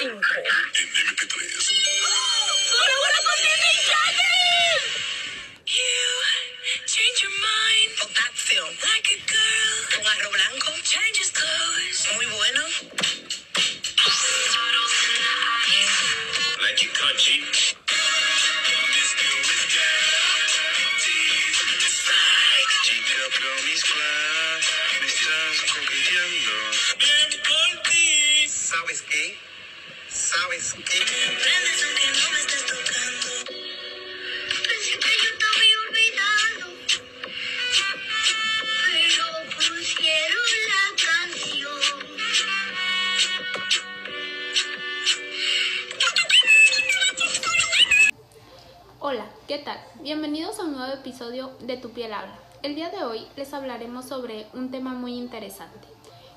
En MP3. You change your mind. Oh, that film. Like a girl. Con arro blanco. Changes clothes. Muy bueno. Like you. ¿Sabes qué? Pero pusieron la canción. Hola, ¿qué tal? Bienvenidos a un nuevo episodio de Tu piel habla. El día de hoy les hablaremos sobre un tema muy interesante,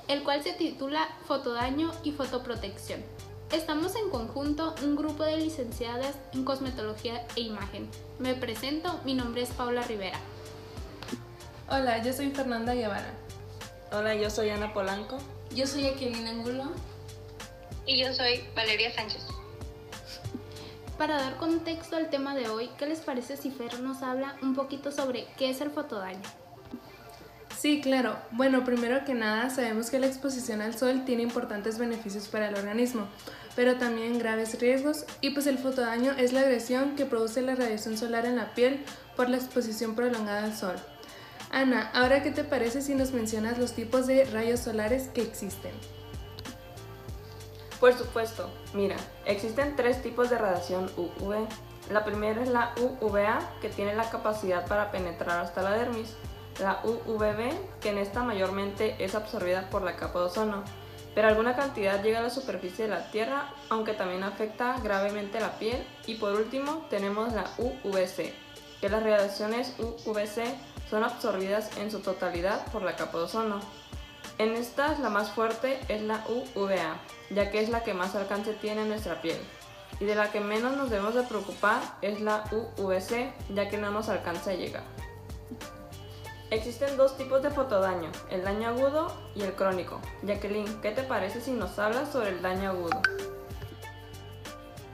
el cual se titula Fotodaño y fotoprotección. Estamos en conjunto un grupo de licenciadas en cosmetología e imagen. Me presento, mi nombre es Paula Rivera. Hola, yo soy Fernanda Guevara. Hola, yo soy Ana Polanco. Yo soy Aquilina Angulo. Y yo soy Valeria Sánchez. Para dar contexto al tema de hoy, ¿qué les parece si Fer nos habla un poquito sobre qué es el fotodaño? Sí, claro. Bueno, primero que nada, sabemos que la exposición al sol tiene importantes beneficios para el organismo, pero también graves riesgos, y pues el fotodaño es la agresión que produce la radiación solar en la piel por la exposición prolongada al sol. Ana, ahora qué te parece si nos mencionas los tipos de rayos solares que existen? Por supuesto, mira, existen tres tipos de radiación UV. La primera es la UVA, que tiene la capacidad para penetrar hasta la dermis. La UVB, que en esta mayormente es absorbida por la capa de ozono, pero alguna cantidad llega a la superficie de la Tierra, aunque también afecta gravemente la piel. Y por último, tenemos la UVC, que las radiaciones UVC son absorbidas en su totalidad por la capa de ozono. En estas, la más fuerte es la UVA, ya que es la que más alcance tiene en nuestra piel. Y de la que menos nos debemos de preocupar es la UVC, ya que no nos alcanza a llegar. Existen dos tipos de fotodaño, el daño agudo y el crónico. Jacqueline, ¿qué te parece si nos hablas sobre el daño agudo?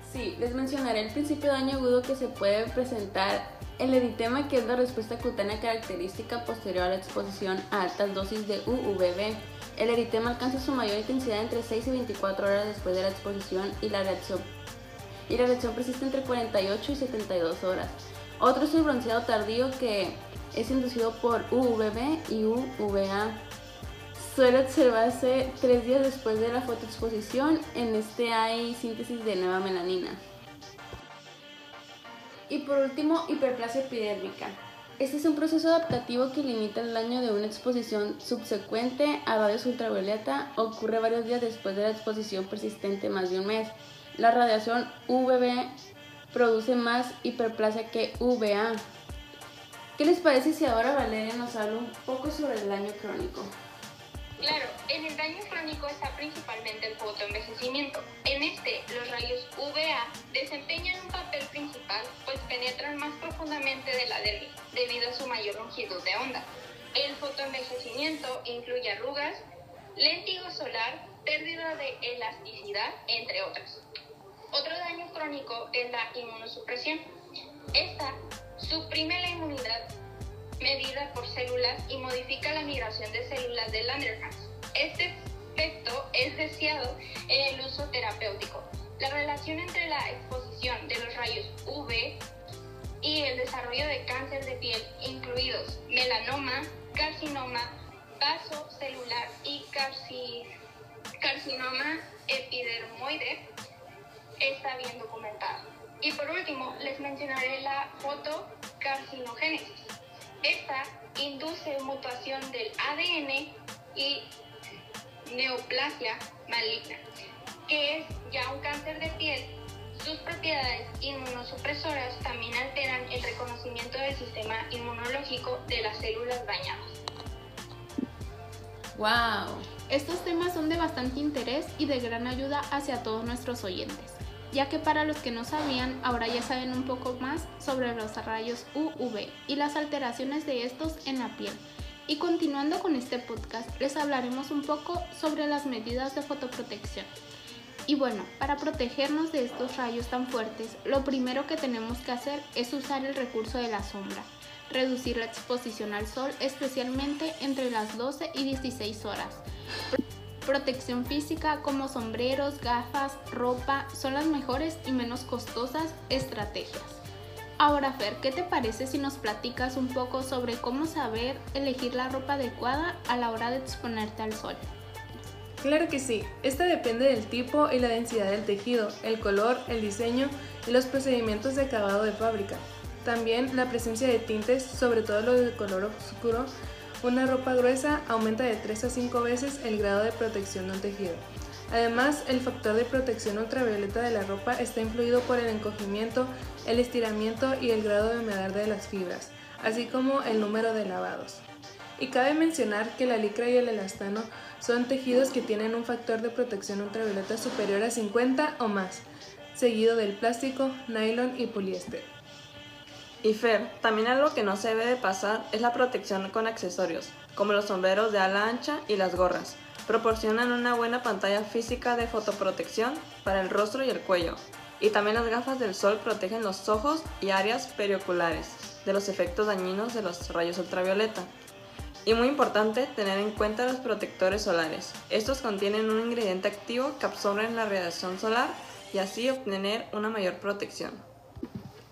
Sí, les mencionaré el principio de daño agudo que se puede presentar el eritema, que es la respuesta cutánea característica posterior a la exposición a altas dosis de UVB. El eritema alcanza su mayor intensidad entre 6 y 24 horas después de la exposición y la reacción, y la reacción persiste entre 48 y 72 horas. Otro es el bronceado tardío que es inducido por UVB y UVA. Suele observarse tres días después de la fotoexposición. En este hay síntesis de nueva melanina. Y por último, hiperplasia epidérmica. Este es un proceso adaptativo que limita el daño de una exposición subsecuente a radios ultravioleta. Ocurre varios días después de la exposición persistente, más de un mes. La radiación UVB produce más hiperplasia que UVA. ¿Qué les parece si ahora Valeria nos habla un poco sobre el daño crónico? Claro, en el daño crónico está principalmente el fotoenvejecimiento. En este, los rayos UVA desempeñan un papel principal, pues penetran más profundamente de la dermis debido a su mayor longitud de onda. El fotoenvejecimiento incluye arrugas, léntigo solar, pérdida de elasticidad, entre otras. Crónico es la inmunosupresión. Esta suprime la inmunidad medida por células y modifica la migración de células de Langerhans. Este efecto es deseado en el uso terapéutico. La relación entre la exposición de los rayos UV y el desarrollo de cáncer de piel, incluidos melanoma, carcinoma, vaso celular y carci- carcinoma epidermoide, está bien documentada. Y por último, les mencionaré la fotocarcinogénesis. Esta induce mutación del ADN y neoplasia maligna, que es ya un cáncer de piel. Sus propiedades inmunosupresoras también alteran el reconocimiento del sistema inmunológico de las células dañadas. ¡Wow! Estos temas son de bastante interés y de gran ayuda hacia todos nuestros oyentes, ya que para los que no sabían, ahora ya saben un poco más sobre los rayos UV y las alteraciones de estos en la piel. Y continuando con este podcast, les hablaremos un poco sobre las medidas de fotoprotección. Y bueno, para protegernos de estos rayos tan fuertes, lo primero que tenemos que hacer es usar el recurso de la sombra, reducir la exposición al sol, especialmente entre las 12 y 16 horas. Protección física como sombreros, gafas, ropa son las mejores y menos costosas estrategias. Ahora Fer, ¿qué te parece si nos platicas un poco sobre cómo saber elegir la ropa adecuada a la hora de exponerte al sol? Claro que sí, esta depende del tipo y la densidad del tejido, el color, el diseño y los procedimientos de acabado de fábrica. También la presencia de tintes, sobre todo los de color oscuro, una ropa gruesa aumenta de 3 a 5 veces el grado de protección de un tejido. Además, el factor de protección ultravioleta de la ropa está influido por el encogimiento, el estiramiento y el grado de humedad de las fibras, así como el número de lavados. Y cabe mencionar que la licra y el elastano son tejidos que tienen un factor de protección ultravioleta superior a 50 o más, seguido del plástico, nylon y poliéster. Y Fer, también algo que no se debe de pasar es la protección con accesorios, como los sombreros de ala ancha y las gorras. Proporcionan una buena pantalla física de fotoprotección para el rostro y el cuello. Y también las gafas del sol protegen los ojos y áreas perioculares de los efectos dañinos de los rayos ultravioleta. Y muy importante tener en cuenta los protectores solares. Estos contienen un ingrediente activo que absorbe la radiación solar y así obtener una mayor protección.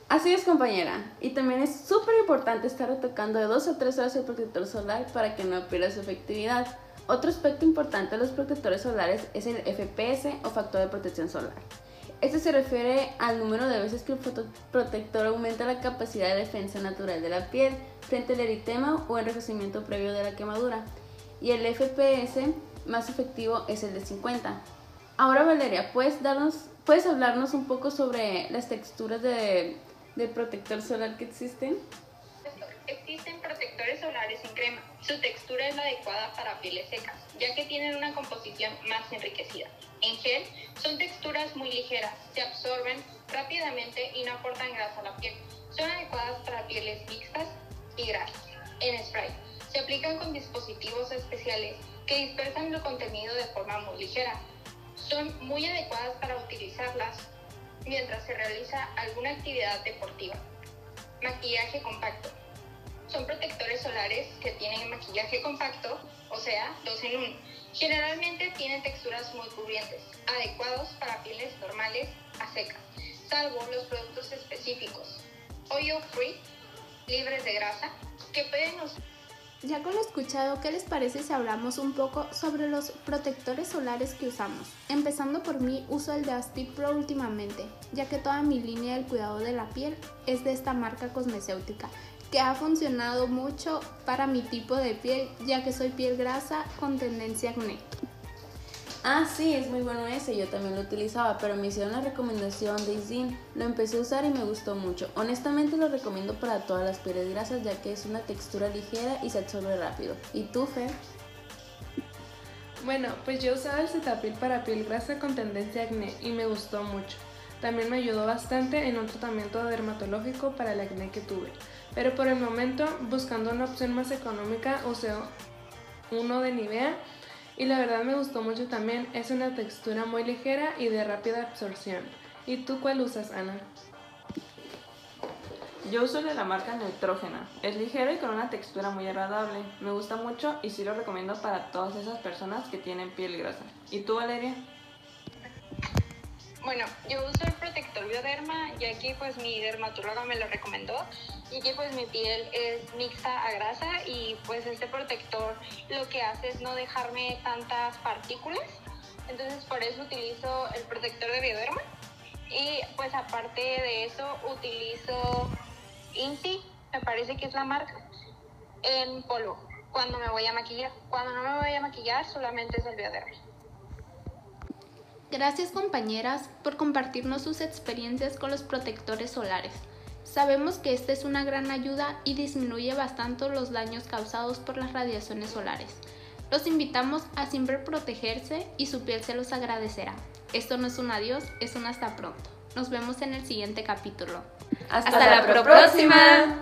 Así es, compañera. Y también es súper importante estar retocando de 2 a 3 horas el protector solar para que no pierda su efectividad. Otro aspecto importante de los protectores solares es el FPS o factor de protección solar. Este se refiere al número de veces que el fotoprotector aumenta la capacidad de defensa natural de la piel frente al eritema o enrojecimiento previo de la quemadura. Y el FPS más efectivo es el de 50. Ahora Valeria, ¿puedes, darnos, ¿puedes hablarnos un poco sobre las texturas de, de protector solar que existen? Existen protectores solares en crema. Su textura es la adecuada para pieles secas, ya que tienen una composición más enriquecida. En gel son texturas muy ligeras, se absorben rápidamente y no aportan grasa a la piel. Son adecuadas para pieles mixtas y grasas. En spray se aplican con dispositivos especiales que dispersan el contenido de forma muy ligera. Son muy adecuadas para utilizarlas mientras se realiza alguna actividad deportiva. Maquillaje compacto. Son protectores solares que tienen maquillaje compacto, o sea, dos en uno. Generalmente tienen texturas muy cubrientes, adecuados para pieles normales a secas, salvo los productos específicos. Oil free, libres de grasa, que pueden usar Ya con lo escuchado, ¿qué les parece si hablamos un poco sobre los protectores solares que usamos? Empezando por mí, uso el de Aspid Pro últimamente, ya que toda mi línea del cuidado de la piel es de esta marca cosmecéutica, que ha funcionado mucho para mi tipo de piel, ya que soy piel grasa con tendencia acné. Ah, sí, es muy bueno ese, yo también lo utilizaba, pero me hicieron la recomendación de Isin. Lo empecé a usar y me gustó mucho. Honestamente lo recomiendo para todas las pieles grasas, ya que es una textura ligera y se absorbe rápido. ¿Y tú? Bueno, pues yo usaba el Cetaphil para piel grasa con tendencia acné y me gustó mucho. También me ayudó bastante en un tratamiento dermatológico para el acné que tuve. Pero por el momento, buscando una opción más económica, usé uno de Nivea y la verdad me gustó mucho también. Es una textura muy ligera y de rápida absorción. ¿Y tú cuál usas, Ana? Yo uso de la marca Neutrógena. Es ligero y con una textura muy agradable. Me gusta mucho y sí lo recomiendo para todas esas personas que tienen piel grasa. ¿Y tú, Valeria? Bueno, yo uso el protector Bioderma, ya que pues mi dermatóloga me lo recomendó y que pues mi piel es mixta a grasa y pues este protector lo que hace es no dejarme tantas partículas. Entonces por eso utilizo el protector de Bioderma y pues aparte de eso utilizo Inti, me parece que es la marca, en polvo cuando me voy a maquillar. Cuando no me voy a maquillar solamente es el Bioderma. Gracias compañeras por compartirnos sus experiencias con los protectores solares. Sabemos que esta es una gran ayuda y disminuye bastante los daños causados por las radiaciones solares. Los invitamos a siempre protegerse y su piel se los agradecerá. Esto no es un adiós, es un hasta pronto. Nos vemos en el siguiente capítulo. Hasta, la próxima.